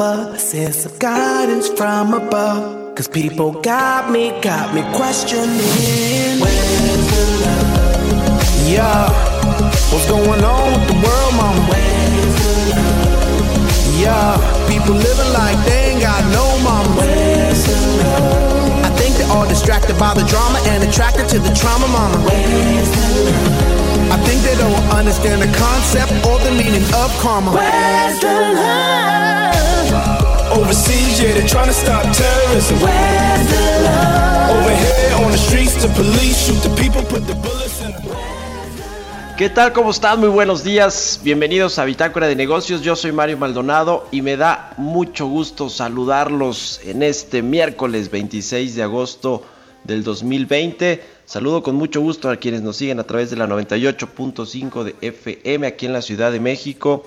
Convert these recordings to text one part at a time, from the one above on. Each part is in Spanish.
Us. Sense of guidance from above. Cause people got me, got me questioning. Where's the love? Yeah. What's going on with the world, mama? Where's the love? Yeah. People living like they ain't got no mama. Where's the love? I think they're all distracted by the drama and attracted to the trauma, mama. Where's the love? I think they don't understand the concept or the meaning of karma. Where's the love? ¿Qué tal? ¿Cómo están? Muy buenos días. Bienvenidos a Bitácora de Negocios. Yo soy Mario Maldonado y me da mucho gusto saludarlos en este miércoles 26 de agosto del 2020. Saludo con mucho gusto a quienes nos siguen a través de la 98.5 de FM aquí en la Ciudad de México,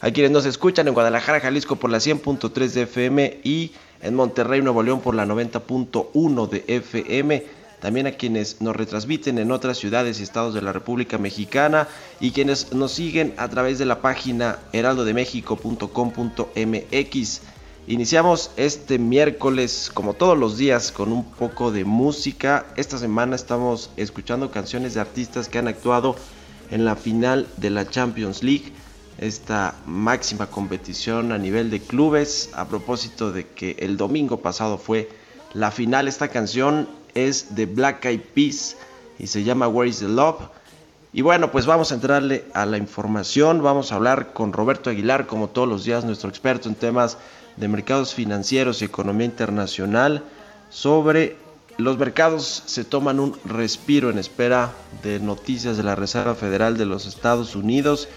a quienes nos escuchan en Guadalajara, Jalisco por la 100.3 de FM y en Monterrey, Nuevo León por la 90.1 de FM. También a quienes nos retransmiten en otras ciudades y estados de la República Mexicana y quienes nos siguen a través de la página heraldodemexico.com.mx. Iniciamos este miércoles, como todos los días, con un poco de música. Esta semana estamos escuchando canciones de artistas que han actuado en la final de la Champions League, esta máxima competición a nivel de clubes. A propósito de que el domingo pasado fue la final, esta canción es de Black Eyed Peas y se llama Where is the Love. Y bueno, pues vamos a entrarle a la información. Vamos a hablar con Roberto Aguilar, como todos los días, nuestro experto en temas de mercados financieros y economía internacional sobre los mercados se toman un respiro en espera de noticias de la Reserva Federal de los Estados Unidos,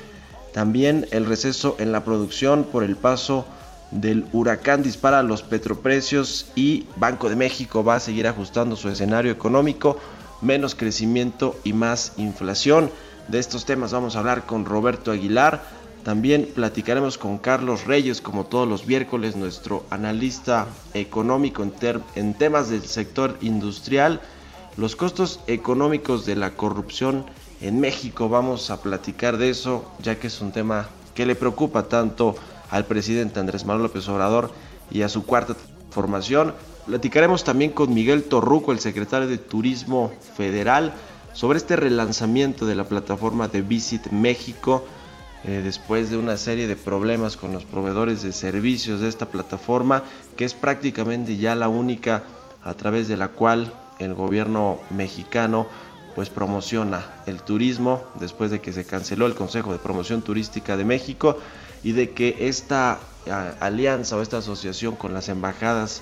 también el receso en la producción por el paso del huracán dispara los petroprecios y Banco de México va a seguir ajustando su escenario económico, menos crecimiento y más inflación. De estos temas vamos a hablar con Roberto Aguilar. También platicaremos con Carlos Reyes, como todos los miércoles, nuestro analista económico en, temas del sector industrial, los costos económicos de la corrupción en México. Vamos a platicar de eso, ya que es un tema que le preocupa tanto al presidente Andrés Manuel López Obrador y a su cuarta formación. Platicaremos también con Miguel Torruco, el secretario de Turismo Federal, sobre este relanzamiento de la plataforma de Visit México eh, después de una serie de problemas con los proveedores de servicios de esta plataforma, que es prácticamente ya la única a través de la cual el gobierno mexicano pues promociona el turismo después de que se canceló el Consejo de Promoción Turística de México y de que esta alianza o esta asociación con las embajadas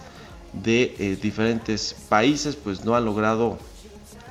de eh, diferentes países pues no ha logrado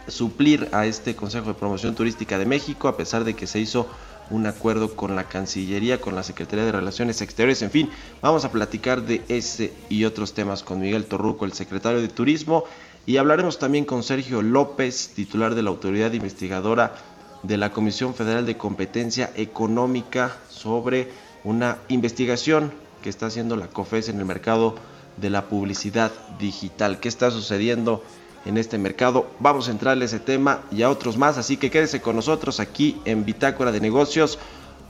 suplir a este Consejo de Promoción Turística de México a pesar de que se hizo un acuerdo con la Cancillería, con la Secretaría de Relaciones Exteriores, en fin, vamos a platicar de ese y otros temas con Miguel Torruco, el secretario de Turismo, y hablaremos también con Sergio López, titular de la Autoridad Investigadora de la Comisión Federal de Competencia Económica, sobre una investigación que está haciendo la COFES en el mercado de la publicidad digital. ¿Qué está sucediendo? en este mercado. Vamos a entrarle a ese tema y a otros más, así que quédese con nosotros aquí en Bitácora de Negocios.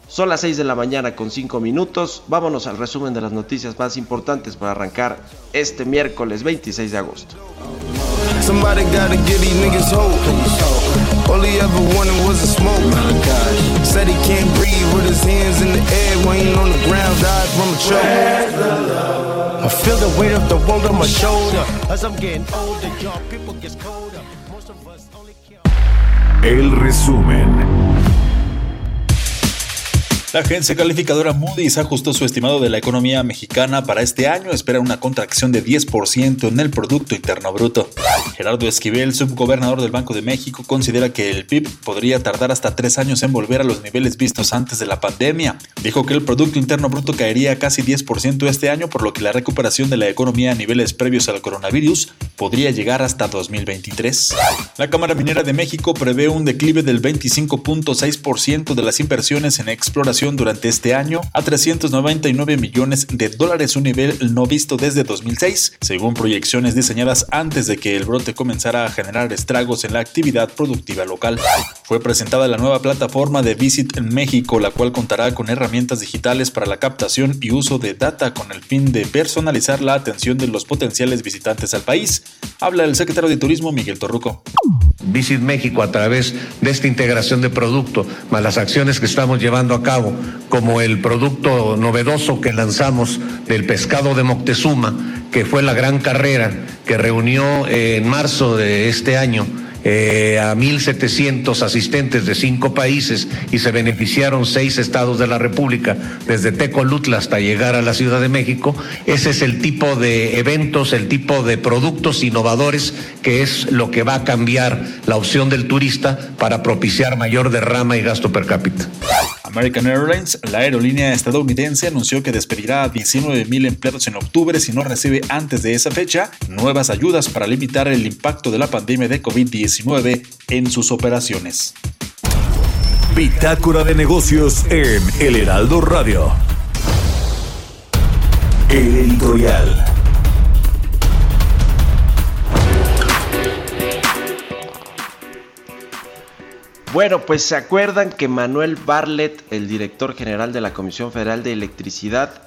Son las 6 de la mañana con 5 minutos. Vámonos al resumen de las noticias más importantes para arrancar este miércoles 26 de agosto. Somebody gotta give these niggas hope. All he ever wanted was a smoke. Said he can't breathe with his hands in the air when on the ground, died from a choke. I feel the weight of the world on my shoulder. As I'm getting older, y'all people gets colder. Most of us only care. El resumen. La agencia calificadora Moody's ajustó su estimado de la economía mexicana para este año, espera una contracción de 10% en el Producto Interno Bruto. Gerardo Esquivel, subgobernador del Banco de México, considera que el PIB podría tardar hasta tres años en volver a los niveles vistos antes de la pandemia. Dijo que el Producto Interno Bruto caería casi 10% este año, por lo que la recuperación de la economía a niveles previos al coronavirus podría llegar hasta 2023. La Cámara Minera de México prevé un declive del 25.6% de las inversiones en exploración durante este año a 399 millones de dólares, un nivel no visto desde 2006, según proyecciones diseñadas antes de que el brote comenzara a generar estragos en la actividad productiva local. Fue presentada la nueva plataforma de Visit México, la cual contará con herramientas digitales para la captación y uso de data con el fin de personalizar la atención de los potenciales visitantes al país. Habla el secretario de Turismo Miguel Torruco. Visit México a través de esta integración de producto, más las acciones que estamos llevando a cabo, como el producto novedoso que lanzamos del pescado de Moctezuma, que fue la gran carrera que reunió en marzo de este año eh, a 1.700 asistentes de cinco países y se beneficiaron seis estados de la República, desde Tecolutla hasta llegar a la Ciudad de México. Ese es el tipo de eventos, el tipo de productos innovadores que es lo que va a cambiar la opción del turista para propiciar mayor derrama y gasto per cápita. American Airlines, la aerolínea estadounidense, anunció que despedirá a 19.000 empleados en octubre si no recibe antes de esa fecha nuevas ayudas para limitar el impacto de la pandemia de COVID-19 en sus operaciones. Bitácora de negocios en El Heraldo Radio. El editorial. Bueno, pues se acuerdan que Manuel Barlet, el director general de la Comisión Federal de Electricidad,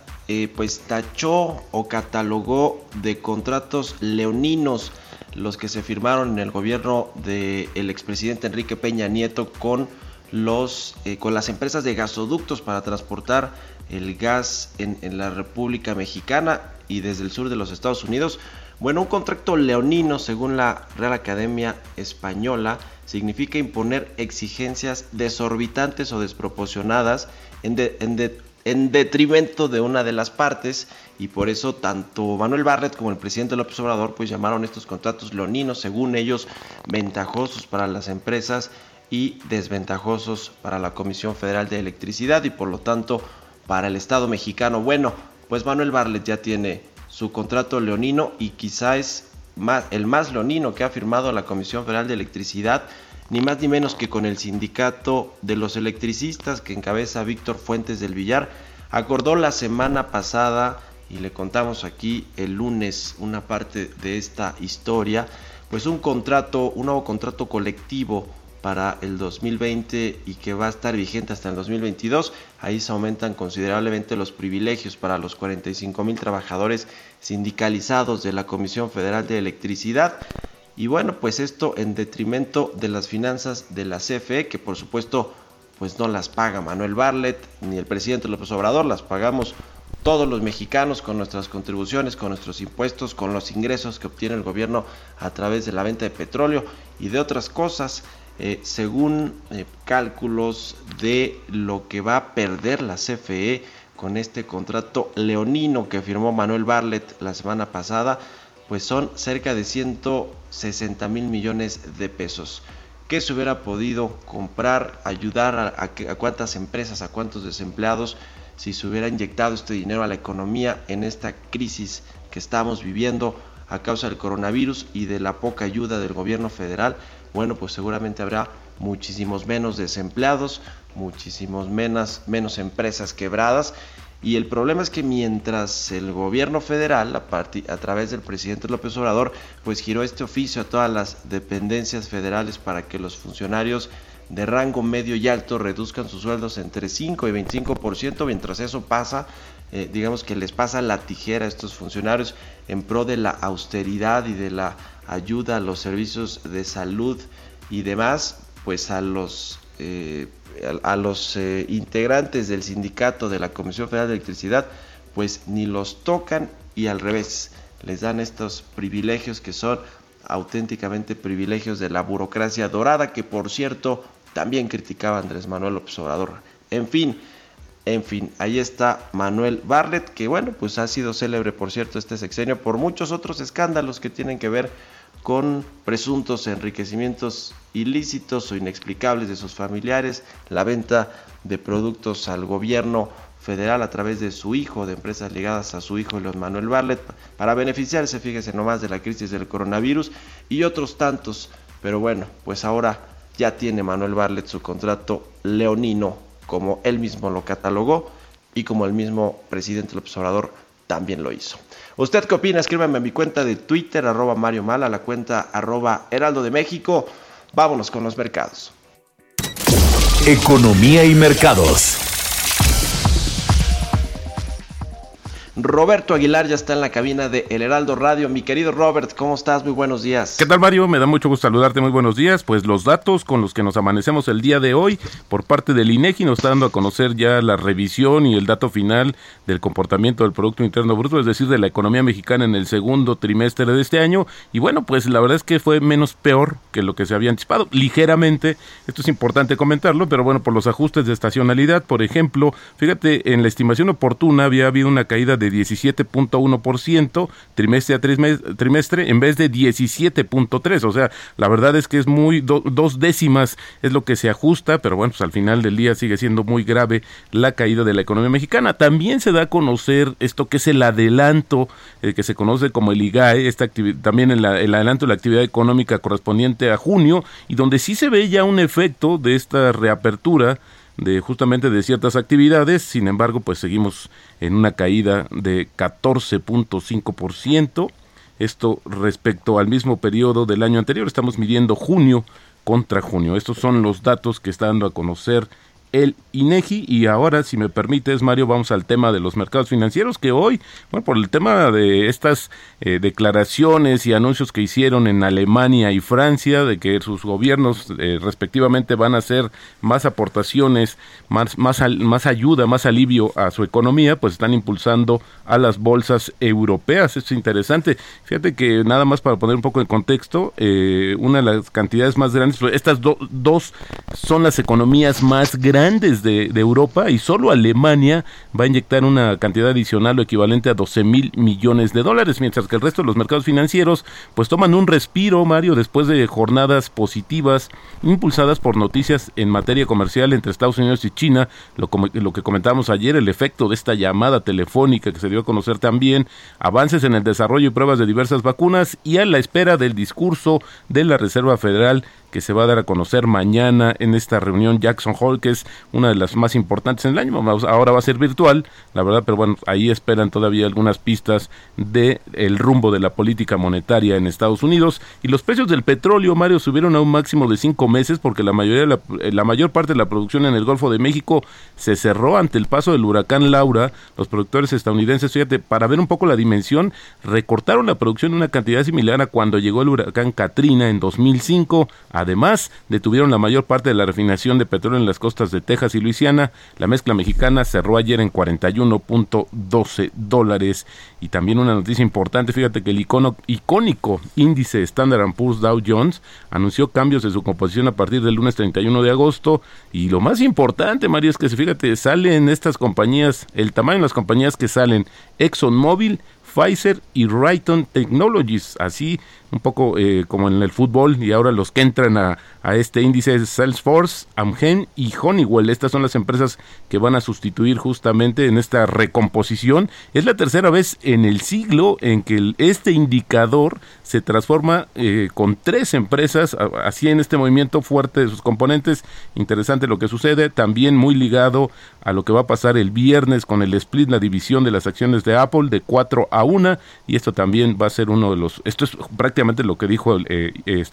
pues tachó o catalogó de contratos leoninos los que se firmaron en el gobierno del expresidente Enrique Peña Nieto con los eh, con las empresas de gasoductos para transportar el gas en, en la República Mexicana y desde el sur de los Estados Unidos. Bueno, un contrato leonino, según la Real Academia Española, significa imponer exigencias desorbitantes o desproporcionadas en, en, detrimento de una de las partes y por eso tanto Manuel Barlet como el presidente López Obrador pues llamaron estos contratos leoninos, según ellos, ventajosos para las empresas y desventajosos para la Comisión Federal de Electricidad y por lo tanto para el Estado mexicano. Bueno, pues Manuel Barlet ya tiene su contrato leonino y quizá es el más leonino que ha firmado la Comisión Federal de Electricidad, ni más ni menos que con el sindicato de los electricistas que encabeza Víctor Fuentes del Villar, acordó la semana pasada, y le contamos aquí el lunes una parte de esta historia, pues un contrato, un nuevo contrato colectivo para el 2020 y que va a estar vigente hasta el 2022. Ahí se aumentan considerablemente los privilegios para los 45 mil trabajadores sindicalizados de la Comisión Federal de Electricidad. Y bueno, pues esto en detrimento de las finanzas de la CFE, que por supuesto pues no las paga Manuel Barlet ni el presidente López Obrador, las pagamos todos los mexicanos con nuestras contribuciones, con nuestros impuestos, con los ingresos que obtiene el gobierno a través de la venta de petróleo y de otras cosas. Eh, según eh, cálculos de lo que va a perder la CFE con este contrato leonino que firmó Manuel Barlet la semana pasada, pues son cerca de 160 mil millones de pesos. ¿Qué se hubiera podido comprar, ayudar a, a cuántas empresas, a cuántos desempleados, si se hubiera inyectado este dinero a la economía en esta crisis que estamos viviendo a causa del coronavirus y de la poca ayuda del gobierno federal? bueno, pues seguramente habrá muchísimos menos desempleados, muchísimos menos, menos empresas quebradas. Y el problema es que mientras el gobierno federal, a, través del presidente López Obrador, pues giró este oficio a todas las dependencias federales para que los funcionarios de rango medio y alto reduzcan sus sueldos entre 5 y 25%, mientras eso pasa, eh, digamos que les pasa la tijera a estos funcionarios en pro de la austeridad y de la ayuda a los servicios de salud y demás, pues a los, eh, a, los eh, integrantes del sindicato de la Comisión Federal de Electricidad, pues ni los tocan y al revés, les dan estos privilegios que son auténticamente privilegios de la burocracia dorada, que por cierto también criticaba Andrés Manuel López Obrador. En fin, En fin, ahí está Manuel Barlet, que bueno, pues ha sido célebre, por cierto, este sexenio por muchos otros escándalos que tienen que ver con presuntos enriquecimientos ilícitos o inexplicables de sus familiares, la venta de productos al gobierno federal a través de su hijo, de empresas ligadas a su hijo, Luis Manuel Barlet, para beneficiarse, fíjese nomás, de la crisis del coronavirus y otros tantos. Pero bueno, pues ahora ya tiene Manuel Barlet su contrato leonino, como él mismo lo catalogó y como el mismo presidente López Obrador también lo hizo. ¿Usted qué opina? Escríbame a mi cuenta de Twitter, arroba Mario Mal, a la cuenta arroba Heraldo de México. Vámonos con los mercados. Economía y mercados. Roberto Aguilar ya está en la cabina de El Heraldo Radio. Mi querido Robert, ¿cómo estás? Muy buenos días. ¿Qué tal, Mario? Me da mucho gusto saludarte. Muy buenos días. Pues los datos con los que nos amanecemos el día de hoy por parte del INEGI nos está dando a conocer ya la revisión y el dato final del comportamiento del Producto Interno Bruto, es decir, de la economía mexicana en el segundo trimestre de este año. Y bueno, pues la verdad es que fue menos peor que lo que se había anticipado. Ligeramente, esto es importante comentarlo, pero bueno, por los ajustes de estacionalidad, por ejemplo, fíjate, en la estimación oportuna había habido una caída de 17.1% trimestre a trimestre en vez de 17.3%. O sea, la verdad es que es muy, dos décimas es lo que se ajusta, pero bueno, pues al final del día sigue siendo muy grave la caída de la economía mexicana. También se da a conocer esto que es el adelanto, eh, que se conoce como el IGAE, esta también el, el adelanto de la actividad económica correspondiente a junio, y donde sí se ve ya un efecto de esta reapertura de justamente de ciertas actividades, sin embargo, pues seguimos en una caída de 14.5%. Esto respecto al mismo periodo del año anterior, estamos midiendo junio contra junio. Estos son los datos que está dando a conocer el INEGI. Y ahora, si me permites, Mario, vamos al tema de los mercados financieros, que hoy, bueno, por el tema de estas eh, declaraciones y anuncios que hicieron en Alemania y Francia, de que sus gobiernos eh, respectivamente van a hacer más aportaciones, más, más, más ayuda, más alivio a su economía, pues están impulsando a las bolsas europeas. es interesante. Fíjate que nada más para poner un poco en contexto, eh, una de las cantidades más grandes, estas dos son las economías más grandes de, Europa y solo Alemania va a inyectar una cantidad adicional o equivalente a 12 mil millones de dólares, mientras que el resto de los mercados financieros pues toman un respiro, Mario, después de jornadas positivas impulsadas por noticias en materia comercial entre Estados Unidos y China, lo, lo que comentábamos ayer, el efecto de esta llamada telefónica que se dio a conocer también, avances en el desarrollo y pruebas de diversas vacunas y a la espera del discurso de la Reserva Federal que se va a dar a conocer mañana en esta reunión Jackson Hole, que es una de las más importantes en el año. Ahora va a ser virtual, la verdad, pero bueno, ahí esperan todavía algunas pistas de el rumbo de la política monetaria en Estados Unidos. Y los precios del petróleo, Mario, subieron a un máximo de cinco meses porque la mayoría la, eh, la mayor parte de la producción en el Golfo de México se cerró ante el paso del huracán Laura. Los productores estadounidenses, fíjate, para ver un poco la dimensión, recortaron la producción en una cantidad similar a cuando llegó el huracán Katrina en 2005. Además, detuvieron la mayor parte de la refinación de petróleo en las costas de Texas y Luisiana. La mezcla mexicana cerró ayer en 41.12 dólares. Y también una noticia importante, fíjate que el icónico índice Standard Poor's Dow Jones anunció cambios de su composición a partir del lunes 31 de agosto. Y lo más importante, María, es que fíjate, salen estas compañías, el tamaño de las compañías que salen, ExxonMobil, Pfizer y Rayton Technologies, así un poco eh, como en el fútbol y ahora los que entran a, este índice es Salesforce, Amgen y Honeywell. Estas son las empresas que van a sustituir justamente en esta recomposición. Es la tercera vez en el siglo en que este indicador se transforma eh, con tres empresas, así en este movimiento fuerte de sus componentes. Interesante lo que sucede, también muy ligado a lo que va a pasar el viernes con el split, la división de las acciones de Apple de 4 a 1 y esto también va a ser uno de los, esto es prácticamente lo que dijo el, eh, eh,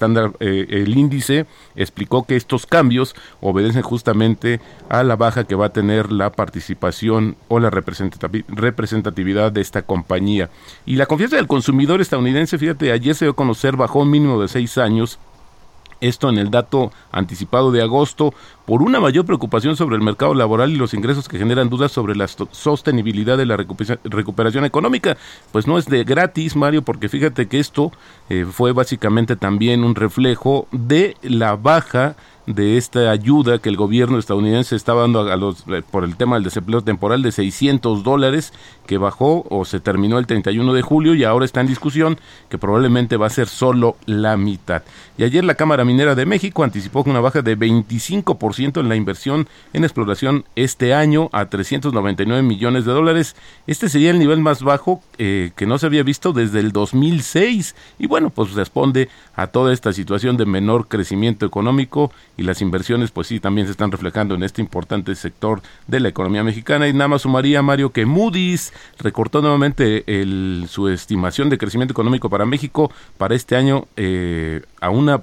eh, el índice, explicó que estos cambios obedecen justamente a la baja que va a tener la participación o la representatividad de esta compañía. Y la confianza del consumidor estadounidense, fíjate, ayer se dio a conocer, bajó un mínimo de seis años esto en el dato anticipado de agosto por una mayor preocupación sobre el mercado laboral y los ingresos que generan dudas sobre la sostenibilidad de la recuperación económica. Pues no es de gratis, Mario, porque fíjate que esto eh, fue básicamente también un reflejo de la baja de esta ayuda que el gobierno estadounidense estaba dando a los, eh, por el tema del desempleo temporal de 600 dólares, que bajó o se terminó el 31 de julio y ahora está en discusión que probablemente va a ser solo la mitad. Y ayer la Cámara Minera de México anticipó una baja de 25% en la inversión en exploración este año a 399 millones de dólares. Este sería el nivel más bajo eh, que no se había visto desde el 2006 y bueno, pues responde a toda esta situación de menor crecimiento económico y las inversiones pues sí también se están reflejando en este importante sector de la economía mexicana y nada más sumaría Mario que Moody's recortó nuevamente el, su estimación de crecimiento económico para México para este año eh, a una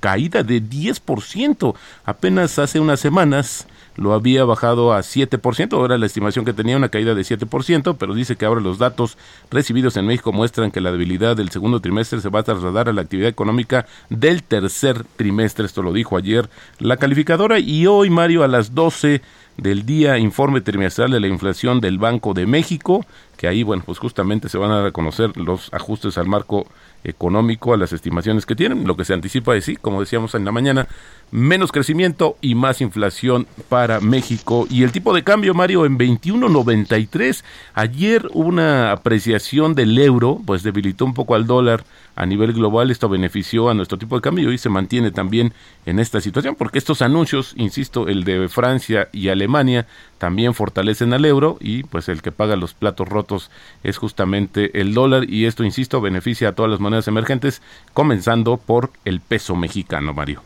caída de 10%. Apenas hace unas semanas lo había bajado a 7%, ahora la estimación que tenía una caída de 7%, pero dice que ahora los datos recibidos en México muestran que la debilidad del segundo trimestre se va a trasladar a la actividad económica del tercer trimestre, esto lo dijo ayer la calificadora y hoy Mario a las 12 del día informe trimestral de la inflación del Banco de México, que ahí, bueno, pues justamente se van a reconocer los ajustes al marco económico, a las estimaciones que tienen. Lo que se anticipa es, sí, como decíamos en la mañana, menos crecimiento y más inflación para México. Y el tipo de cambio, Mario, en 21.93. Ayer una apreciación del euro, pues debilitó un poco al dólar a nivel global. Esto benefició a nuestro tipo de cambio y se mantiene también en esta situación, porque estos anuncios, insisto, el de Francia y Alemania, también fortalecen al euro y pues el que paga los platos rotos es justamente el dólar y esto, insisto, beneficia a todas las monedas emergentes, comenzando por el peso mexicano, Mario.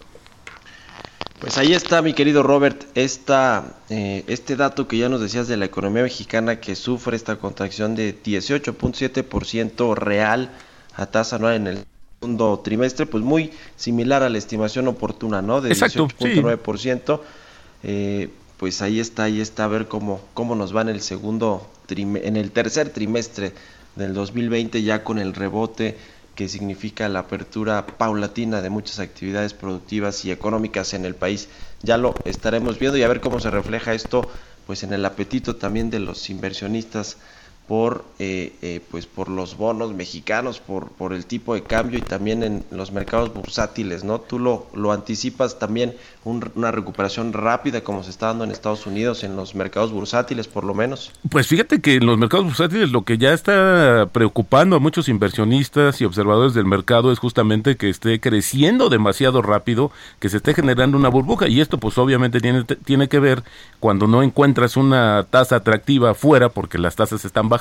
Pues ahí está, mi querido Robert, eh, este dato que ya nos decías de la economía mexicana que sufre esta contracción de 18.7% real a tasa anual en el segundo trimestre, pues muy similar a la estimación oportuna, ¿no? De 18.9%. Eh, pues ahí está, ahí está, a ver cómo, cómo nos va en el segundo, en el tercer trimestre del 2020 ya con el rebote que significa la apertura paulatina de muchas actividades productivas y económicas en el país. Ya lo estaremos viendo y a ver cómo se refleja esto pues en el apetito también de los inversionistas por eh, eh, pues por los bonos mexicanos por por el tipo de cambio y también en los mercados bursátiles no tú lo lo anticipas también una recuperación rápida como se está dando en Estados Unidos en los mercados bursátiles por lo menos. Pues fíjate que en los mercados bursátiles lo que ya está preocupando a muchos inversionistas y observadores del mercado es justamente que esté creciendo demasiado rápido que se esté generando una burbuja. Y esto pues obviamente tiene tiene que ver cuando no encuentras una tasa atractiva fuera porque las tasas están bajando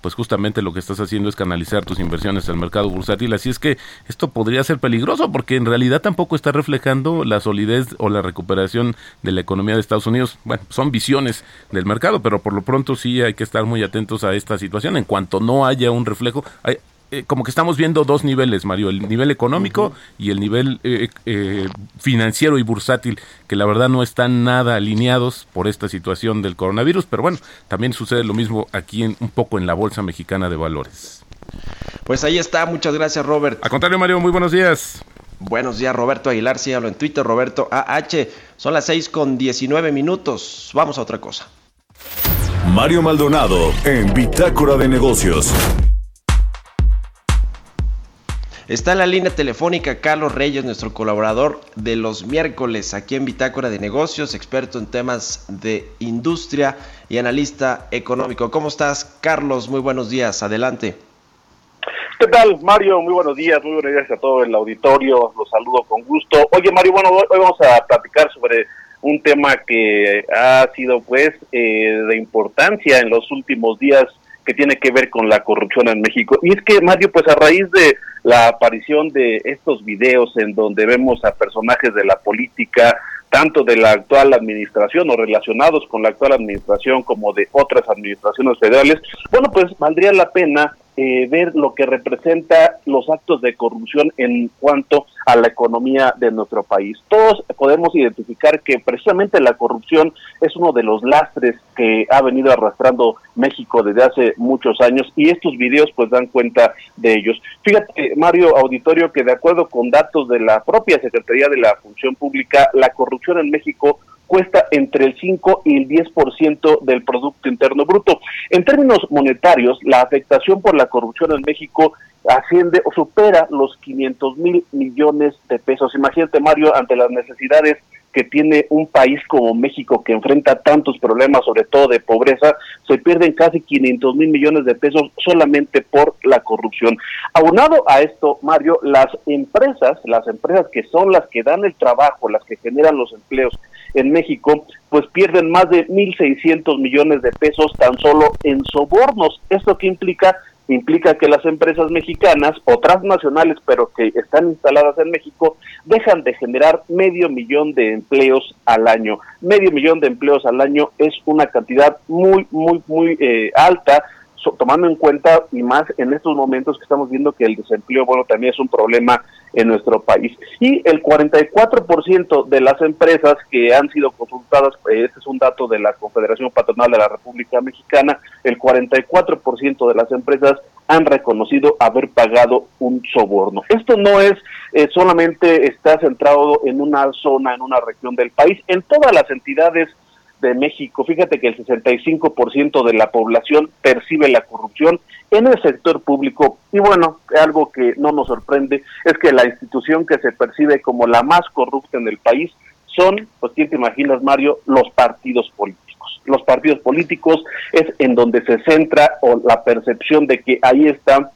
pues justamente lo que estás haciendo es canalizar tus inversiones al mercado bursátil. Así es que esto podría ser peligroso porque en realidad tampoco está reflejando la solidez o la recuperación de la economía de Estados Unidos. Bueno, son visiones del mercado, pero por lo pronto sí hay que estar muy atentos a esta situación. En cuanto no haya un reflejo, eh, como que estamos viendo dos niveles, Mario, el nivel económico y el nivel eh, eh, financiero y bursátil, que la verdad no están nada alineados por esta situación del coronavirus, pero bueno, también sucede lo mismo aquí en, un poco en la Bolsa Mexicana de Valores. Pues ahí está, muchas gracias Robert. A contrario, Mario, muy buenos días. Buenos días, Roberto Aguilar, síganlo en Twitter, Roberto AH. Son las 6 con 19 minutos. Vamos a otra cosa. Mario Maldonado en Bitácora de Negocios. Está en la línea telefónica Carlos Reyes, nuestro colaborador de los miércoles aquí en Bitácora de Negocios, experto en temas de industria y analista económico. ¿Cómo estás, Carlos? Muy buenos días. Adelante. ¿Qué tal, Mario? Muy buenos días, muy buenos días a todo el auditorio. Los saludo con gusto. Oye, Mario, bueno, hoy vamos a platicar sobre un tema que ha sido, pues, eh, de importancia en los últimos días que tiene que ver con la corrupción en México. Y es que, Mario, pues a raíz de la aparición de estos videos en donde vemos a personajes de la política, tanto de la actual administración o relacionados con la actual administración como de otras administraciones federales, bueno, pues valdría la pena eh, ver lo que representa los actos de corrupción en cuanto a la economía de nuestro país. Todos podemos identificar que precisamente la corrupción es uno de los lastres que ha venido arrastrando México desde hace muchos años y estos videos pues dan cuenta de ellos. Fíjate, Mario Auditorio, que de acuerdo con datos de la propia Secretaría de la Función Pública, la corrupción en México cuesta entre el 5 y el 10% del Producto Interno Bruto. En términos monetarios, la afectación por la corrupción en México asciende o supera los 500 mil millones de pesos. Imagínate, Mario, ante las necesidades que tiene un país como México que enfrenta tantos problemas, sobre todo de pobreza, se pierden casi 500 mil millones de pesos solamente por la corrupción. Aunado a esto, Mario, las empresas, las empresas que son las que dan el trabajo, las que generan los empleos en México, pues pierden más de 1.600 millones de pesos tan solo en sobornos. ¿Esto qué implica? implica que las empresas mexicanas o transnacionales, pero que están instaladas en México, dejan de generar medio millón de empleos al año. Medio millón de empleos al año es una cantidad muy, muy, muy eh, alta tomando en cuenta y más en estos momentos que estamos viendo que el desempleo, bueno, también es un problema en nuestro país. Y el 44% de las empresas que han sido consultadas, eh, este es un dato de la Confederación Patronal de la República Mexicana, el 44% de las empresas han reconocido haber pagado un soborno. Esto no es eh, solamente está centrado en una zona, en una región del país, en todas las entidades de México. Fíjate que el 65% de la población percibe la corrupción en el sector público. Y bueno, algo que no nos sorprende es que la institución que se percibe como la más corrupta en el país son, pues quién te imaginas, Mario, los partidos políticos. Los partidos políticos es en donde se centra o la percepción de que ahí está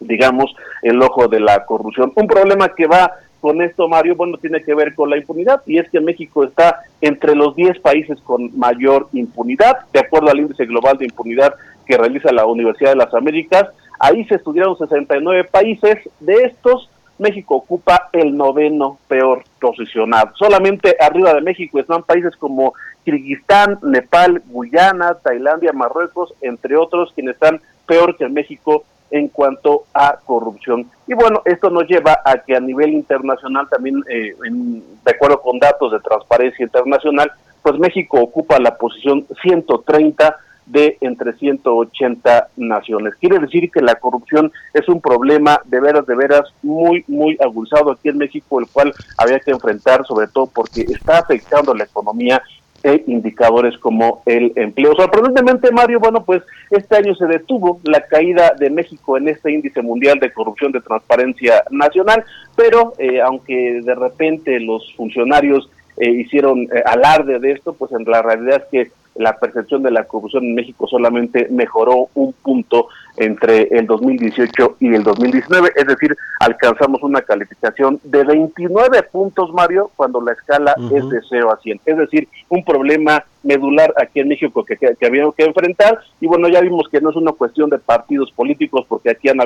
digamos, el ojo de la corrupción. Un problema que va con esto, Mario, bueno, tiene que ver con la impunidad y es que México está entre los 10 países con mayor impunidad, de acuerdo al índice global de impunidad que realiza la Universidad de las Américas. Ahí se estudiaron 69 países, de estos México ocupa el noveno peor posicionado. Solamente arriba de México están países como Kirguistán, Nepal, Guyana, Tailandia, Marruecos, entre otros, quienes están peor que México en cuanto a corrupción. Y bueno, esto nos lleva a que a nivel internacional también, eh, de acuerdo con datos de Transparencia Internacional, pues México ocupa la posición 130 de entre 180 naciones. Quiere decir que la corrupción es un problema de veras, de veras muy, muy aguzado aquí en México, el cual había que enfrentar, sobre todo porque está afectando la economía e indicadores como el empleo. Sorprendentemente, Mario, bueno, pues este año se detuvo la caída de México en este índice mundial de corrupción de transparencia nacional, pero eh, aunque de repente los funcionarios eh, hicieron eh, alarde de esto, pues en la realidad es que la percepción de la corrupción en México solamente mejoró un punto entre el 2018 y el 2019, es decir, alcanzamos una calificación de 29 puntos, Mario, cuando la escala es de 0 a 100. Es decir, un problema medular aquí en México que, que, habíamos que enfrentar y bueno, ya vimos que no es una cuestión de partidos políticos, porque aquí en,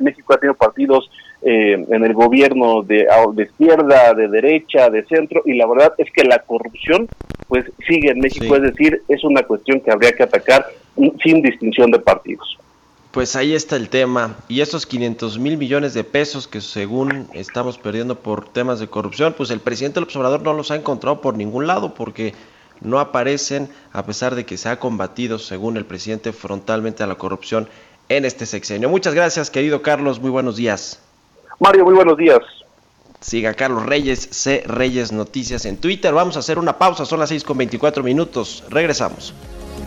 México ha tenido partidos eh, en el gobierno de, de izquierda, de derecha, de centro, y la verdad es que la corrupción pues sigue en México, es decir, es una cuestión que habría que atacar sin distinción de partidos. Pues ahí está el tema. Y esos 500 mil millones de pesos que según estamos perdiendo por temas de corrupción, pues el presidente del observador no los ha encontrado por ningún lado porque no aparecen a pesar de que se ha combatido, según el presidente, frontalmente a la corrupción en este sexenio. Muchas gracias, querido Carlos. Muy buenos días. Mario, muy buenos días. Siga Carlos Reyes, C Reyes Noticias en Twitter. Vamos a hacer una pausa, son las 6 con 24 minutos. Regresamos.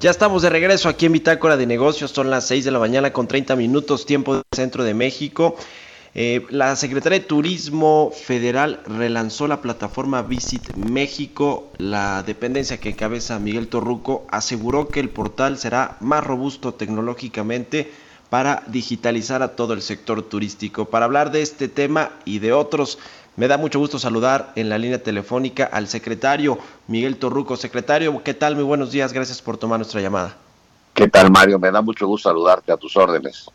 Ya estamos de regreso aquí en Bitácora de Negocios, son las 6 de la mañana con 30 minutos tiempo del centro de México. Eh, la Secretaría de Turismo Federal relanzó la plataforma Visit México. La dependencia que encabeza Miguel Torruco aseguró que el portal será más robusto tecnológicamente para digitalizar a todo el sector turístico. Para hablar de este tema y de otros, me da mucho gusto saludar en la línea telefónica al secretario Miguel Torruco. Secretario, ¿qué tal? Muy buenos días, gracias por tomar nuestra llamada. ¿Qué tal, Mario? Me da mucho gusto saludarte a tus órdenes.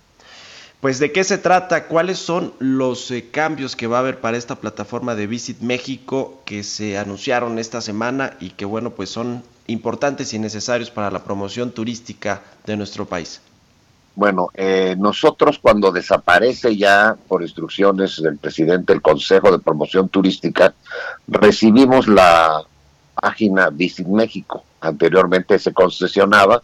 Pues de qué se trata, cuáles son los eh, cambios que va a haber para esta plataforma de Visit México que se anunciaron esta semana y que bueno, pues son importantes y necesarios para la promoción turística de nuestro país. Bueno, eh, nosotros cuando desaparece ya por instrucciones del presidente del Consejo de Promoción Turística, recibimos la página Visit México. Anteriormente se concesionaba,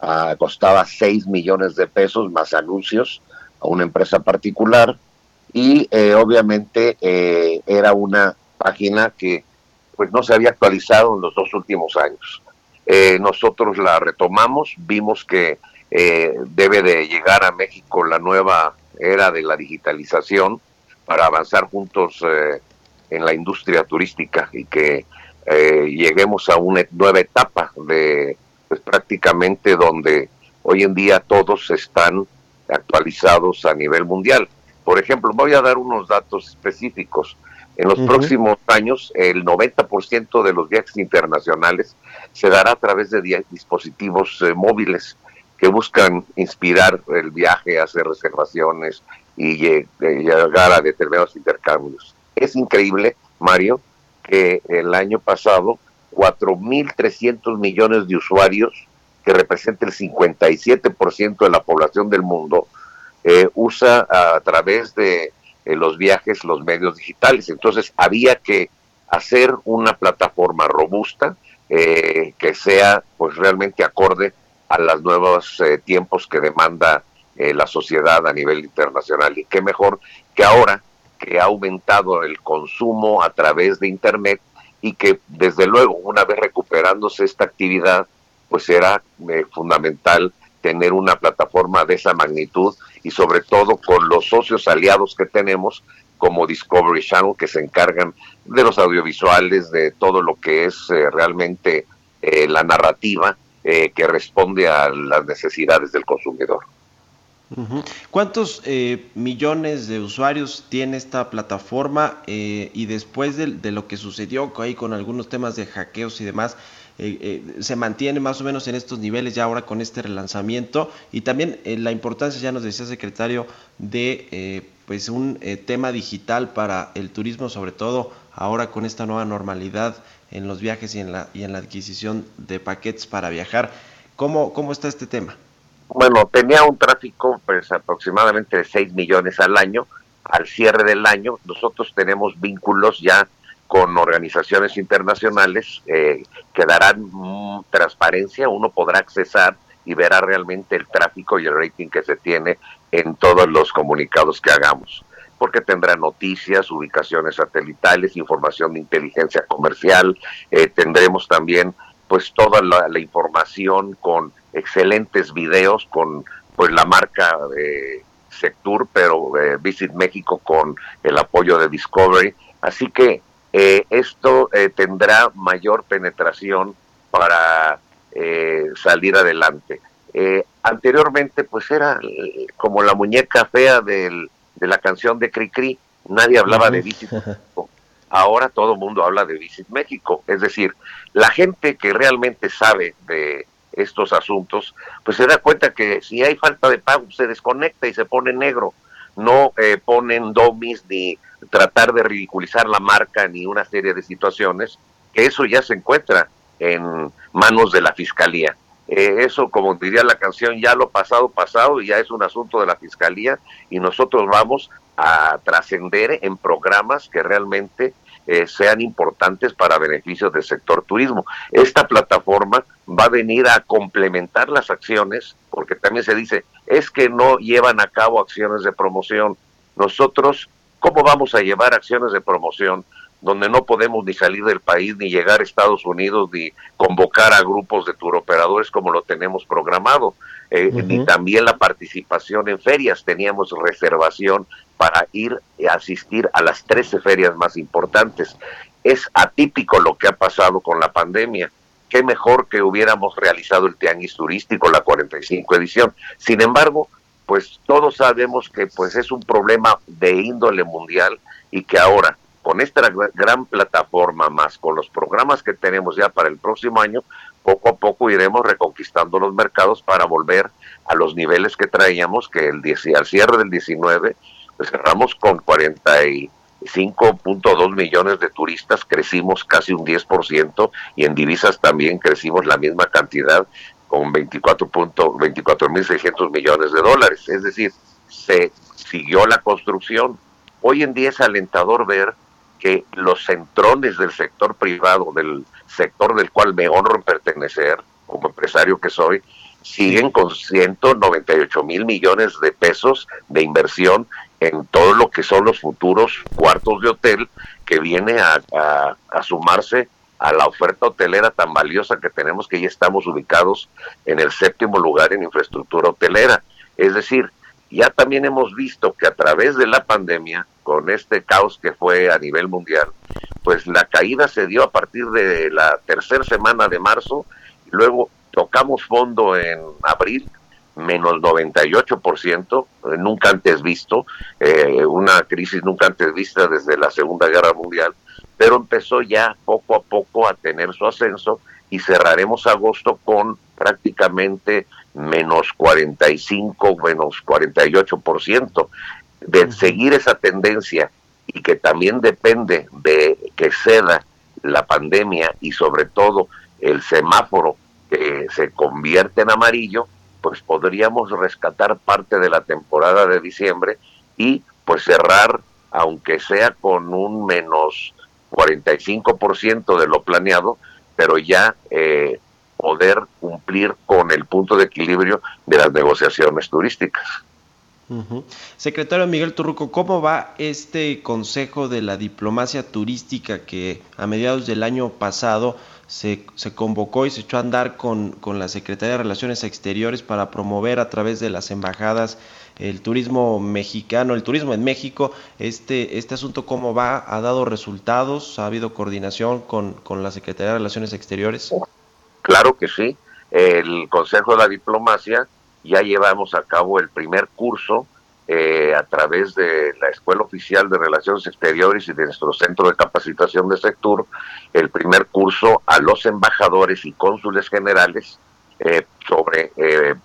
ah, costaba 6 millones de pesos más anuncios a una empresa particular y eh, obviamente eh, era una página que pues no se había actualizado en los dos últimos años. nosotros la retomamos, vimos que eh, debe de llegar a México la nueva era de la digitalización para avanzar juntos eh, en la industria turística y que eh, lleguemos a una nueva etapa de pues, prácticamente donde hoy en día todos están actualizados a nivel mundial. Por ejemplo, voy a dar unos datos específicos. En los próximos años, el 90% de los viajes internacionales se dará a través de dispositivos móviles que buscan inspirar el viaje, hacer reservaciones y llegar a determinados intercambios. Es increíble, Mario, que el año pasado 4.300 millones de usuarios, que representa el 57% de la población del mundo, eh, usa a través de eh, los viajes los medios digitales. Entonces había que hacer una plataforma robusta eh, que sea pues realmente acorde a los nuevos eh, tiempos que demanda eh, la sociedad a nivel internacional. Y qué mejor que ahora que ha aumentado el consumo a través de Internet y que desde luego una vez recuperándose esta actividad, pues será eh, fundamental tener una plataforma de esa magnitud y sobre todo con los socios aliados que tenemos como Discovery Channel que se encargan de los audiovisuales, de todo lo que es realmente la narrativa eh, que responde a las necesidades del consumidor. ¿Cuántos eh, millones de usuarios tiene esta plataforma eh, y después de, lo que sucedió ahí con algunos temas de hackeos y demás, se mantiene más o menos en estos niveles ya ahora con este relanzamiento y también la importancia, ya nos decía secretario, de pues un tema digital para el turismo, sobre todo ahora con esta nueva normalidad en los viajes y en la, y en la adquisición de paquetes para viajar. ¿Cómo, cómo está este tema? Bueno, tenía un tráfico pues aproximadamente de 6 millones al año. Al cierre del año, nosotros tenemos vínculos ya con organizaciones internacionales eh, que darán mm, transparencia, uno podrá accesar y verá realmente el tráfico y el rating que se tiene en todos los comunicados que hagamos porque tendrá noticias, ubicaciones satelitales, información de inteligencia comercial, eh, tendremos también pues toda la, información con excelentes videos, con pues la marca de Sectur, pero eh, Visit México con el apoyo de Discovery. Así que eh, esto tendrá mayor penetración para salir adelante. anteriormente pues era como la muñeca fea del de la canción de Cricri, nadie hablaba de Visit México. Ahora todo el mundo habla de Visit México. Es decir, la gente que realmente sabe de estos asuntos, pues se da cuenta que si hay falta de pago, se desconecta y se pone negro. No eh, ponen domis ni tratar de ridiculizar la marca ni una serie de situaciones, que eso ya se encuentra en manos de la fiscalía. Eh, eso, como diría la canción, ya lo pasado, pasado, ya es un asunto de la Fiscalía y nosotros vamos a trascender en programas que realmente eh, sean importantes para beneficios del sector turismo. Esta plataforma va a venir a complementar las acciones, porque también se dice, es que no llevan a cabo acciones de promoción. Nosotros, ¿cómo vamos a llevar acciones de promoción donde no podemos ni salir del país, ni llegar a Estados Unidos, ni convocar a grupos de turoperadores como lo tenemos programado, eh, ni también la participación en ferias. Teníamos reservación para ir a asistir a las 13 ferias más importantes. Es atípico lo que ha pasado con la pandemia. Qué mejor que hubiéramos realizado el Tianguis Turístico, la 45 edición. Sin embargo, pues todos sabemos que pues es un problema de índole mundial y que ahora con esta gran plataforma más con los programas que tenemos ya para el próximo año, poco a poco iremos reconquistando los mercados para volver a los niveles que traíamos, que el al cierre del 19 pues cerramos con 45.2 millones de turistas, crecimos casi un 10% y en divisas también crecimos la misma cantidad con 24.24.600 millones de dólares. Es decir, se siguió la construcción. Hoy en día es alentador ver que los centrones del sector privado, del sector del cual me honro en pertenecer, como empresario que soy, siguen con 198 mil millones de pesos de inversión en todo lo que son los futuros cuartos de hotel que viene a, sumarse a la oferta hotelera tan valiosa que tenemos que ya estamos ubicados en el séptimo lugar en infraestructura hotelera. Es decir, ya también hemos visto que a través de la pandemia, con este caos que fue a nivel mundial, pues la caída se dio a partir de la tercera semana de marzo, y luego tocamos fondo en abril, menos 98%, eh, nunca antes visto, eh, una crisis nunca antes vista desde la Segunda Guerra Mundial, pero empezó ya poco a poco a tener su ascenso y cerraremos agosto con prácticamente menos 45, menos 48%. De seguir esa tendencia y que también depende de que ceda la pandemia y sobre todo el semáforo que se convierte en amarillo, pues podríamos rescatar parte de la temporada de diciembre y pues cerrar, aunque sea con un menos 45% de lo planeado, pero ya eh, poder cumplir con el punto de equilibrio de las negociaciones turísticas. Secretario Miguel Turruco, ¿cómo va este Consejo de la Diplomacia Turística que a mediados del año pasado se, se convocó y se echó a andar con, con, la Secretaría de Relaciones Exteriores para promover a través de las embajadas el turismo mexicano, el turismo en México. Este, este asunto, ¿cómo va? ¿Ha dado resultados? ¿Ha habido coordinación con, con la Secretaría de Relaciones Exteriores? Claro que sí. El Consejo de la Diplomacia ya llevamos a cabo el primer curso eh, a través de la Escuela Oficial de Relaciones Exteriores y de nuestro Centro de Capacitación de Sector, el primer curso a los embajadores y cónsules generales eh, sobre eh,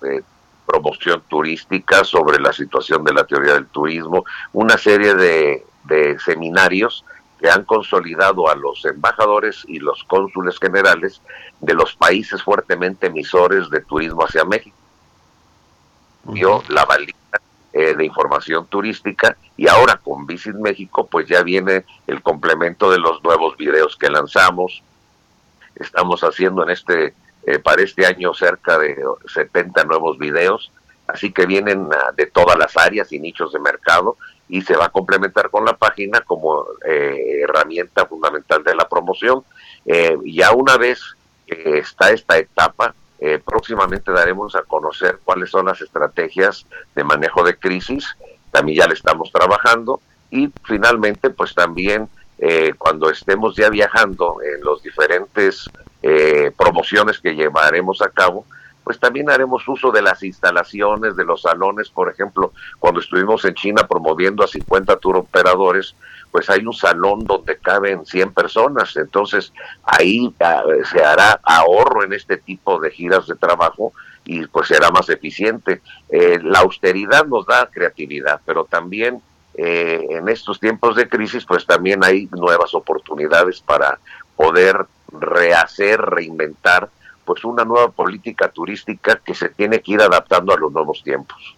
promoción turística, sobre la situación de la teoría del turismo, una serie de, de seminarios que han consolidado a los embajadores y los cónsules generales de los países fuertemente emisores de turismo hacia México. Vio la valía eh, de información turística y ahora con Visit México pues ya viene el complemento de los nuevos videos que lanzamos. Estamos haciendo en este, eh, para este año cerca de 70 nuevos videos, así que vienen ah, de todas las áreas y nichos de mercado y se va a complementar con la página como eh, herramienta fundamental de la promoción. ya una vez que está esta etapa, eh, próximamente daremos a conocer cuáles son las estrategias de manejo de crisis, también ya le estamos trabajando. Y finalmente pues también eh, cuando estemos ya viajando en los diferentes eh, promociones que llevaremos a cabo, pues también haremos uso de las instalaciones, de los salones, por ejemplo, cuando estuvimos en China promoviendo a 50 tour operadores, pues hay un salón donde caben 100 personas, entonces ahí ah, se hará ahorro en este tipo de giras de trabajo y pues será más eficiente. Eh, la austeridad nos da creatividad, pero también eh, en estos tiempos de crisis pues también hay nuevas oportunidades para poder rehacer, reinventar pues una nueva política turística que se tiene que ir adaptando a los nuevos tiempos.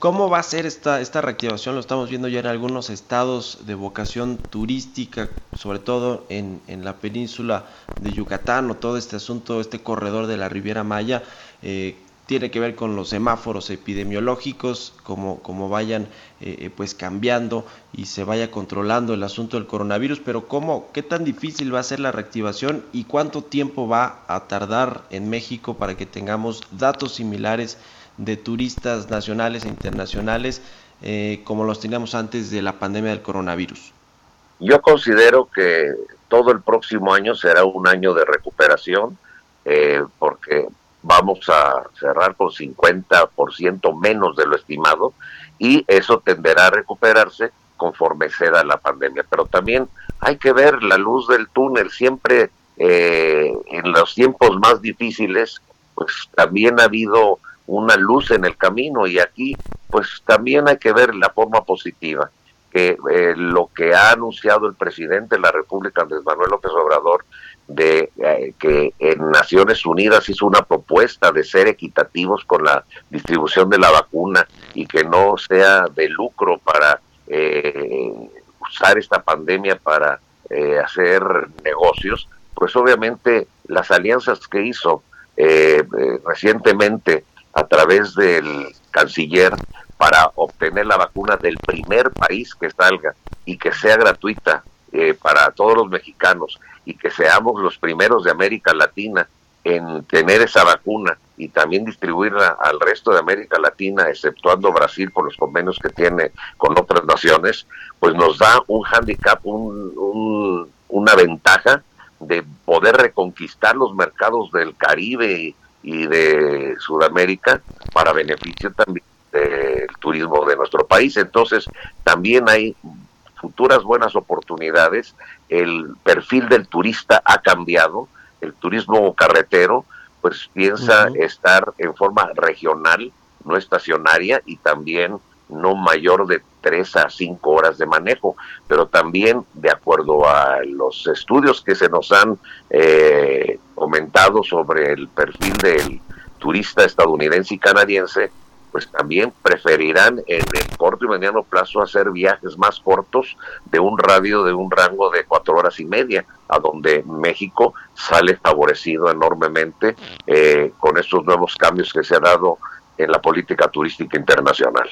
¿Cómo va a ser esta, esta reactivación? Lo estamos viendo ya en algunos estados de vocación turística, sobre todo en, en la península de Yucatán o todo este asunto, este corredor de la Riviera Maya. Eh, tiene que ver con los semáforos epidemiológicos, como, como vayan eh, eh, pues cambiando y se vaya controlando el asunto del coronavirus, pero cómo, qué tan difícil va a ser la reactivación y cuánto tiempo va a tardar en México para que tengamos datos similares de turistas nacionales e internacionales eh, como los teníamos antes de la pandemia del coronavirus? Yo considero que todo el próximo año será un año de recuperación eh, porque vamos a cerrar con 50% menos de lo estimado y eso tenderá a recuperarse conforme ceda la pandemia. Pero también hay que ver la luz del túnel. Siempre eh, en los tiempos más difíciles, pues también ha habido una luz en el camino y aquí pues también hay que ver la forma positiva que eh, lo que ha anunciado el presidente de la República Andrés Manuel López Obrador de eh, que en Naciones Unidas hizo una propuesta de ser equitativos con la distribución de la vacuna y que no sea de lucro para eh, usar esta pandemia para hacer negocios, pues obviamente las alianzas que hizo recientemente a través del canciller para obtener la vacuna del primer país que salga y que sea gratuita para todos los mexicanos y que seamos los primeros de América Latina en tener esa vacuna y también distribuirla al resto de América Latina, exceptuando Brasil por los convenios que tiene con otras naciones, pues nos da un handicap, una ventaja de poder reconquistar los mercados del Caribe y de Sudamérica para beneficio también del turismo de nuestro país. Entonces, también hay futuras buenas oportunidades. El perfil del turista ha cambiado. El turismo carretero, pues piensa estar en forma regional, no estacionaria y también no mayor de tres a cinco horas de manejo, pero también de acuerdo a los estudios que se nos han eh, comentado sobre el perfil del turista estadounidense y canadiense, pues también preferirán en el corto y mediano plazo hacer viajes más cortos de un radio de un rango de cuatro horas y media, a donde México sale favorecido enormemente eh, con estos nuevos cambios que se ha dado en la política turística internacional.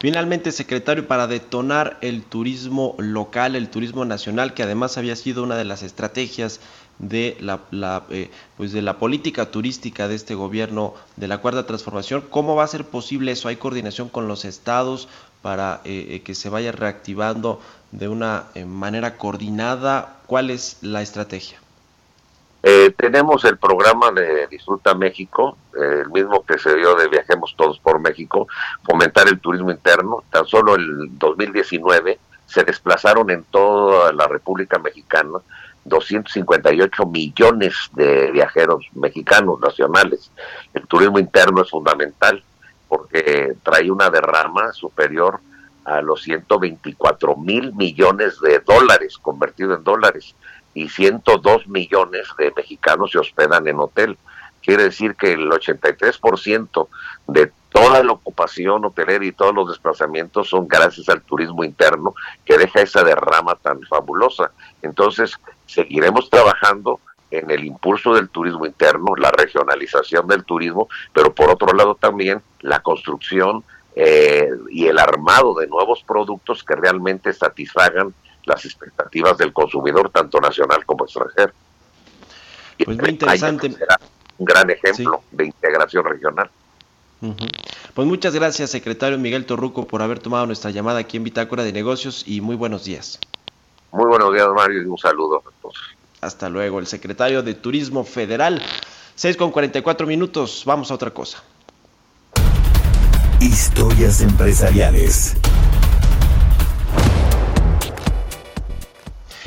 Finalmente, secretario, para detonar el turismo local, el turismo nacional, que además había sido una de las estrategias de la, eh, pues de la política turística de este gobierno de la cuarta transformación. ¿Cómo va a ser posible eso? ¿Hay coordinación con los estados para eh, eh, que se vaya reactivando de una manera coordinada? ¿Cuál es la estrategia? tenemos el programa de Disfruta México, el mismo que se dio de Viajemos Todos por México, fomentar el turismo interno. Tan solo el 2019 se desplazaron en toda la República Mexicana 258 millones de viajeros mexicanos nacionales. El turismo interno es fundamental porque trae una derrama superior a los 124 mil millones de dólares convertido en dólares y 102 millones de mexicanos se hospedan en hotel. Quiere decir que el 83% de toda la ocupación hotelera y todos los desplazamientos son gracias al turismo interno que deja esa derrama tan fabulosa. Entonces, seguiremos trabajando en el impulso del turismo interno, la regionalización del turismo, pero por otro lado también la construcción eh, y el armado de nuevos productos que realmente satisfagan las expectativas del consumidor, tanto nacional como extranjero. Pues muy interesante. un gran ejemplo de integración regional. Pues muchas gracias, secretario Miguel Torruco, por haber tomado nuestra llamada aquí en Bitácora de Negocios y muy buenos días. Muy buenos días, Mario, y un saludo a todos. Hasta luego, el secretario de Turismo Federal. 6 con 44 minutos, vamos a otra cosa. Historias empresariales.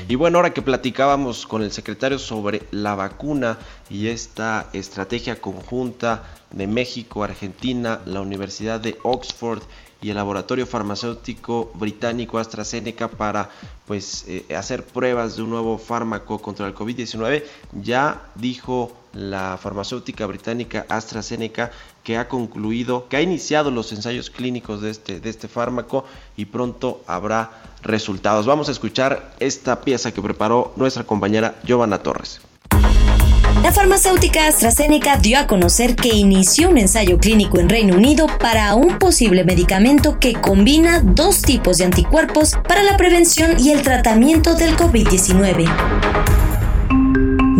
Y bueno, ahora que platicábamos con el secretario sobre la vacuna y esta estrategia conjunta de México, Argentina, la Universidad de Oxford y el laboratorio farmacéutico británico AstraZeneca para pues eh, hacer pruebas de un nuevo fármaco contra el COVID-19, ya dijo la farmacéutica británica AstraZeneca que ha concluido, que ha iniciado los ensayos clínicos de este, de este fármaco y pronto habrá resultados. Vamos a escuchar esta pieza que preparó nuestra compañera Giovanna Torres. La farmacéutica AstraZeneca dio a conocer que inició un ensayo clínico en Reino Unido para un posible medicamento que combina dos tipos de anticuerpos para la prevención y el tratamiento del COVID-19.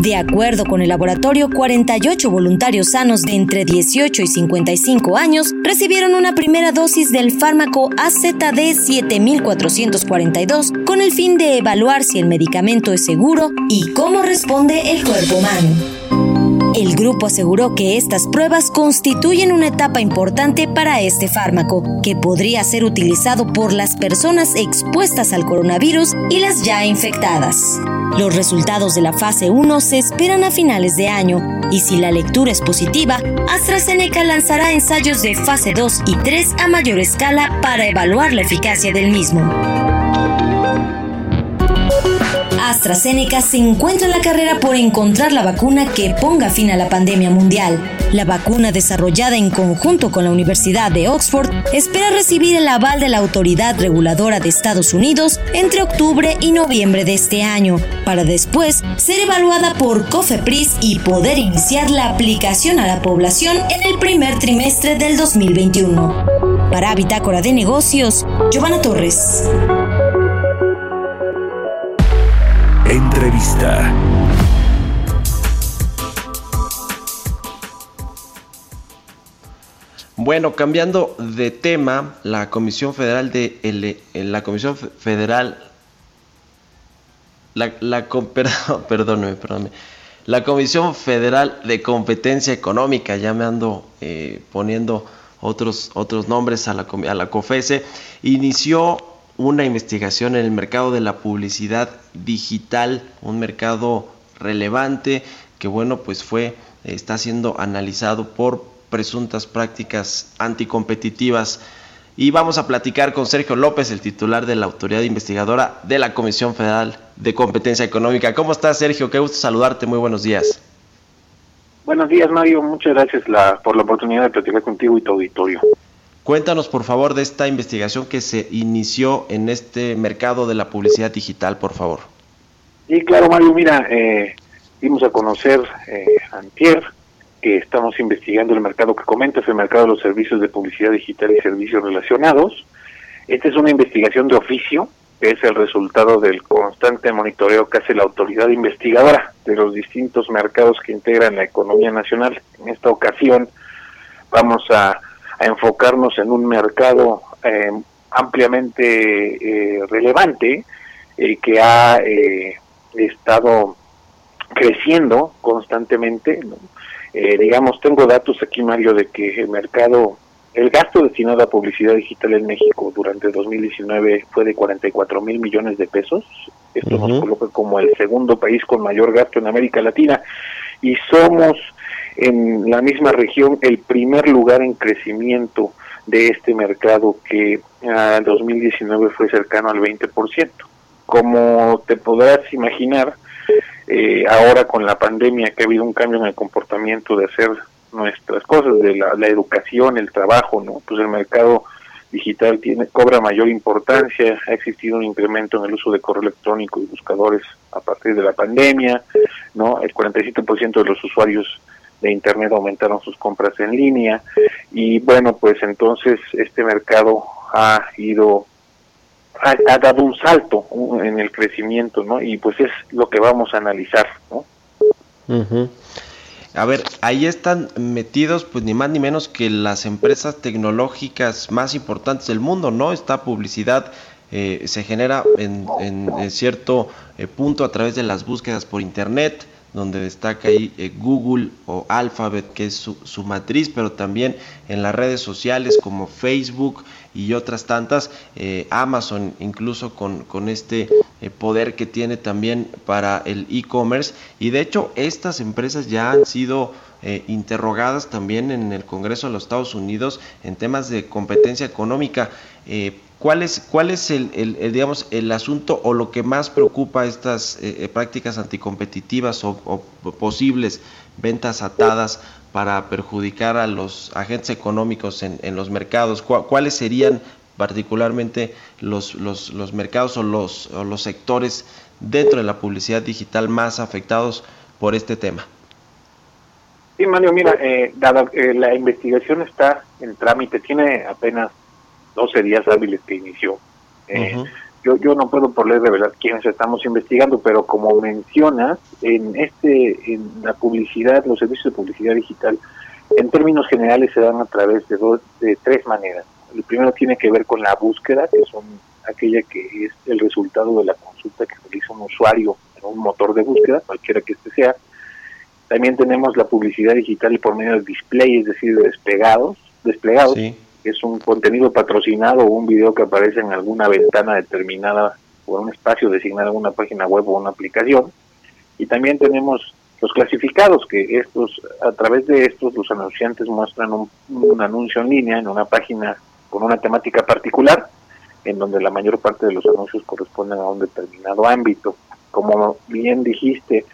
De acuerdo con el laboratorio, 48 voluntarios sanos de entre 18 y 55 años recibieron una primera dosis del fármaco AZD 7442 con el fin de evaluar si el medicamento es seguro y cómo responde el cuerpo humano. El grupo aseguró que estas pruebas constituyen una etapa importante para este fármaco, que podría ser utilizado por las personas expuestas al coronavirus y las ya infectadas. Los resultados de la fase 1 se esperan a finales de año y si la lectura es positiva, AstraZeneca lanzará ensayos de fase 2 y 3 a mayor escala para evaluar la eficacia del mismo. AstraZeneca se encuentra en la carrera por encontrar la vacuna que ponga fin a la pandemia mundial. La vacuna desarrollada en conjunto con la Universidad de Oxford espera recibir el aval de la Autoridad Reguladora de Estados Unidos entre octubre y noviembre de este año, para después ser evaluada por COFEPRIS y poder iniciar la aplicación a la población en el primer trimestre del 2021. Para Bitácora de Negocios, Giovanna Torres. Bueno, cambiando de tema, la Comisión Federal de la Comisión Federal la, la perdón, La Comisión Federal de Competencia Económica, ya me ando eh, poniendo otros, otros nombres a la, a la COFESE, inició una investigación en el mercado de la publicidad digital, un mercado relevante que bueno, pues fue, está siendo analizado por presuntas prácticas anticompetitivas. Y vamos a platicar con Sergio López, el titular de la autoridad investigadora de la Comisión Federal de Competencia Económica. ¿Cómo estás, Sergio? Qué gusto saludarte. Muy buenos días. Buenos días, Mario. Muchas gracias por la oportunidad de platicar contigo y tu auditorio. Cuéntanos, por favor, de esta investigación que se inició en este mercado de la publicidad digital, por favor. Sí, claro, Mario. Mira, eh, dimos a conocer eh, antier que estamos investigando el mercado que comentas, el mercado de los servicios de publicidad digital y servicios relacionados. Esta es una investigación de oficio, que es el resultado del constante monitoreo que hace la autoridad investigadora de los distintos mercados que integran la economía nacional. En esta ocasión vamos a a enfocarnos en un mercado eh, ampliamente eh, relevante eh, que ha estado creciendo constantemente. digamos, tengo datos aquí, Mario, de que el mercado, el gasto destinado a publicidad digital en México durante 2019 fue de 44 mil millones de pesos. Esto nos coloca como el segundo país con mayor gasto en América Latina y somos en la misma región el primer lugar en crecimiento de este mercado que en 2019 fue cercano al 20%. Como te podrás imaginar, eh, ahora con la pandemia que ha habido un cambio en el comportamiento de hacer nuestras cosas, de la, la educación, el trabajo, ¿no? Pues el mercado digital tiene cobra mayor importancia, ha existido un incremento en el uso de correo electrónico y buscadores a partir de la pandemia, ¿no? El 47% de los usuarios de Internet aumentaron sus compras en línea y bueno, pues entonces este mercado ha ido, ha, dado un salto en el crecimiento, ¿no? Y pues es lo que vamos a analizar, ¿no? A ver, ahí están metidos pues ni más ni menos que las empresas tecnológicas más importantes del mundo, ¿no? Esta publicidad eh, se genera en, en, cierto eh, punto a través de las búsquedas por Internet, donde destaca ahí eh, Google o Alphabet, que es su, matriz, pero también en las redes sociales como Facebook y otras tantas, eh, Amazon incluso con, con este eh, poder que tiene también para el e-commerce. Y de hecho estas empresas ya han sido interrogadas también en el Congreso de los Estados Unidos en temas de competencia económica. ¿Cuál es, cuál es el, digamos, el asunto o lo que más preocupa estas eh, eh, prácticas anticompetitivas o, posibles ventas atadas para perjudicar a los agentes económicos en, los mercados? ¿Cuáles serían particularmente los, los, los mercados o los, los sectores dentro de la publicidad digital más afectados por este tema? Sí, Mario, mira, eh, dada, la investigación está en trámite, tiene apenas 12 días hábiles que inició. Eh, yo, yo no puedo por ley de verdad quiénes estamos investigando, pero como mencionas, en este en la publicidad, los servicios de publicidad digital, en términos generales se dan a través de, dos, de tres maneras. El primero tiene que ver con la búsqueda, que son aquella que es el resultado de la consulta que realiza un usuario en un motor de búsqueda, cualquiera que este sea. También tenemos la publicidad digital y por medio de display, es decir, de desplegados, desplegados es un contenido patrocinado o un video que aparece en alguna ventana determinada o en un espacio designado en una página web o una aplicación. Y también tenemos los clasificados, que estos, a través de estos, los anunciantes muestran un, anuncio en línea en una página con una temática particular, en donde la mayor parte de los anuncios corresponden a un determinado ámbito. como bien dijiste,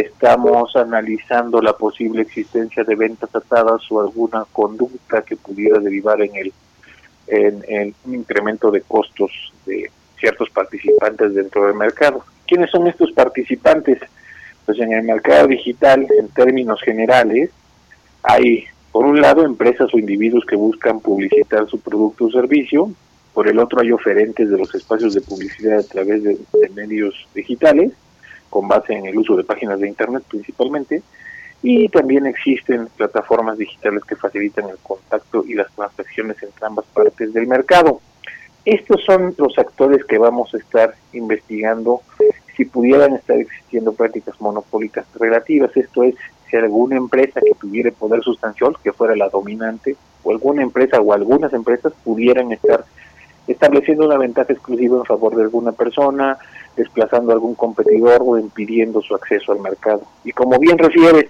estamos analizando la posible existencia de ventas atadas o alguna conducta que pudiera derivar en el en, un incremento de costos de ciertos participantes dentro del mercado. ¿Quiénes son estos participantes? Pues en el mercado digital, en términos generales, hay por un lado empresas o individuos que buscan publicitar su producto o servicio, por el otro hay oferentes de los espacios de publicidad a través de medios digitales, con base en el uso de páginas de Internet principalmente, y también existen plataformas digitales que facilitan el contacto y las transacciones entre ambas partes del mercado. Estos son los actores que vamos a estar investigando si pudieran estar existiendo prácticas monopólicas relativas, esto es, si alguna empresa que tuviera poder sustancial, que fuera la dominante, o alguna empresa o algunas empresas pudieran estar estableciendo una ventaja exclusiva en favor de alguna persona, desplazando a algún competidor o impidiendo su acceso al mercado. Y como bien refieres,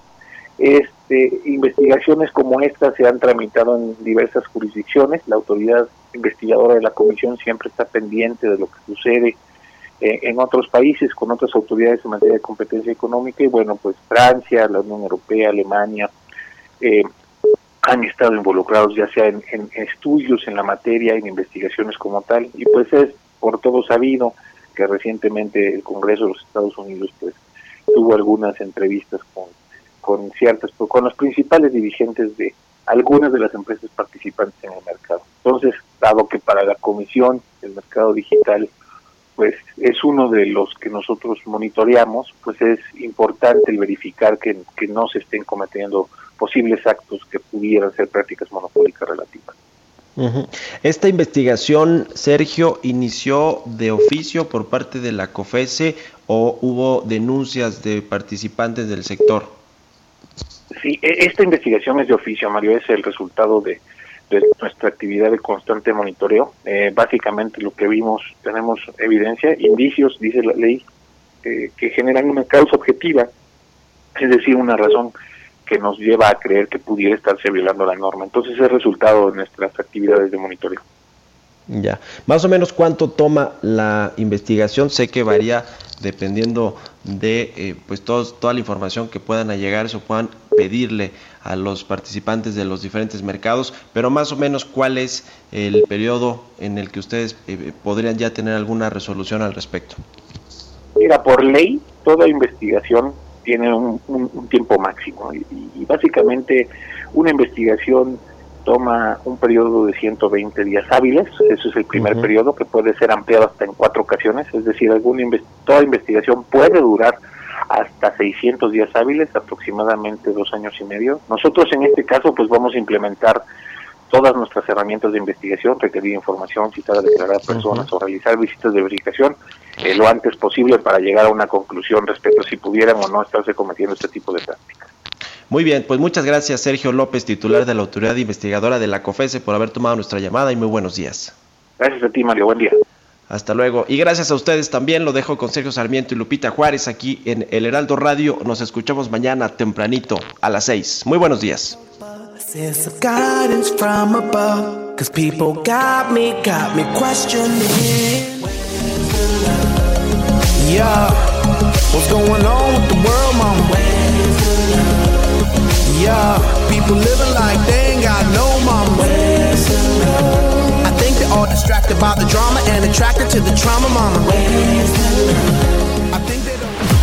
este, investigaciones como esta se han tramitado en diversas jurisdicciones. La autoridad investigadora de la comisión siempre está pendiente de lo que sucede eh, en otros países con otras autoridades en materia de competencia económica. Y bueno, pues Francia, la Unión Europea, Alemania, eh, han estado involucrados ya sea en, en, estudios en la materia, en investigaciones como tal, y pues es por todo sabido que recientemente el Congreso de los Estados Unidos pues tuvo algunas entrevistas con, con ciertas, con los principales dirigentes de algunas de las empresas participantes en el mercado. Entonces, dado que para la Comisión el mercado digital pues es uno de los que nosotros monitoreamos, pues es importante el verificar que, que no se estén cometiendo posibles actos que pudieran ser prácticas monopólicas relativas. Esta investigación, Sergio, inició de oficio por parte de la COFESE o hubo denuncias de participantes del sector? Sí, e, esta investigación es de oficio, Mario, es el resultado de, nuestra actividad de constante monitoreo. Eh, básicamente lo que vimos, tenemos evidencia, indicios, dice la ley, eh, que generan una causa objetiva, es decir, una razón que nos lleva a creer que pudiera estarse violando la norma. Entonces es resultado de nuestras actividades de monitoreo. Ya, más o menos cuánto toma la investigación, sé que varía dependiendo de eh, pues toda la información que puedan llegar o puedan pedirle a los participantes de los diferentes mercados, pero más o menos cuál es el periodo en el que ustedes eh, podrían ya tener alguna resolución al respecto. Mira, por ley, toda investigación tiene un, tiempo máximo. Y, básicamente una investigación toma un periodo de 120 días hábiles, eso es el primer periodo que puede ser ampliado hasta en cuatro ocasiones, es decir, alguna toda investigación puede durar hasta 600 días hábiles, aproximadamente dos años y medio. Nosotros en este caso pues vamos a implementar todas nuestras herramientas de investigación, requerir información, citar a declarar personas o realizar visitas de verificación eh, lo antes posible para llegar a una conclusión respecto a si pudieran o no estarse cometiendo este tipo de prácticas. Muy bien, pues muchas gracias Sergio López, titular de la Autoridad Investigadora de la COFESE, por haber tomado nuestra llamada y muy buenos días. Gracias a ti, Mario. Buen día. Hasta luego. Y gracias a ustedes también. Lo dejo con Sergio Sarmiento y Lupita Juárez aquí en El Heraldo Radio. Nos escuchamos mañana tempranito a las 6. Muy buenos días. Sense of guidance from above. Cause people got me, got me questioning. Yeah, what's going on with the world, mama? Yeah, people living like they ain't got no mama. I think they're all distracted by the drama and attracted to the trauma, mama.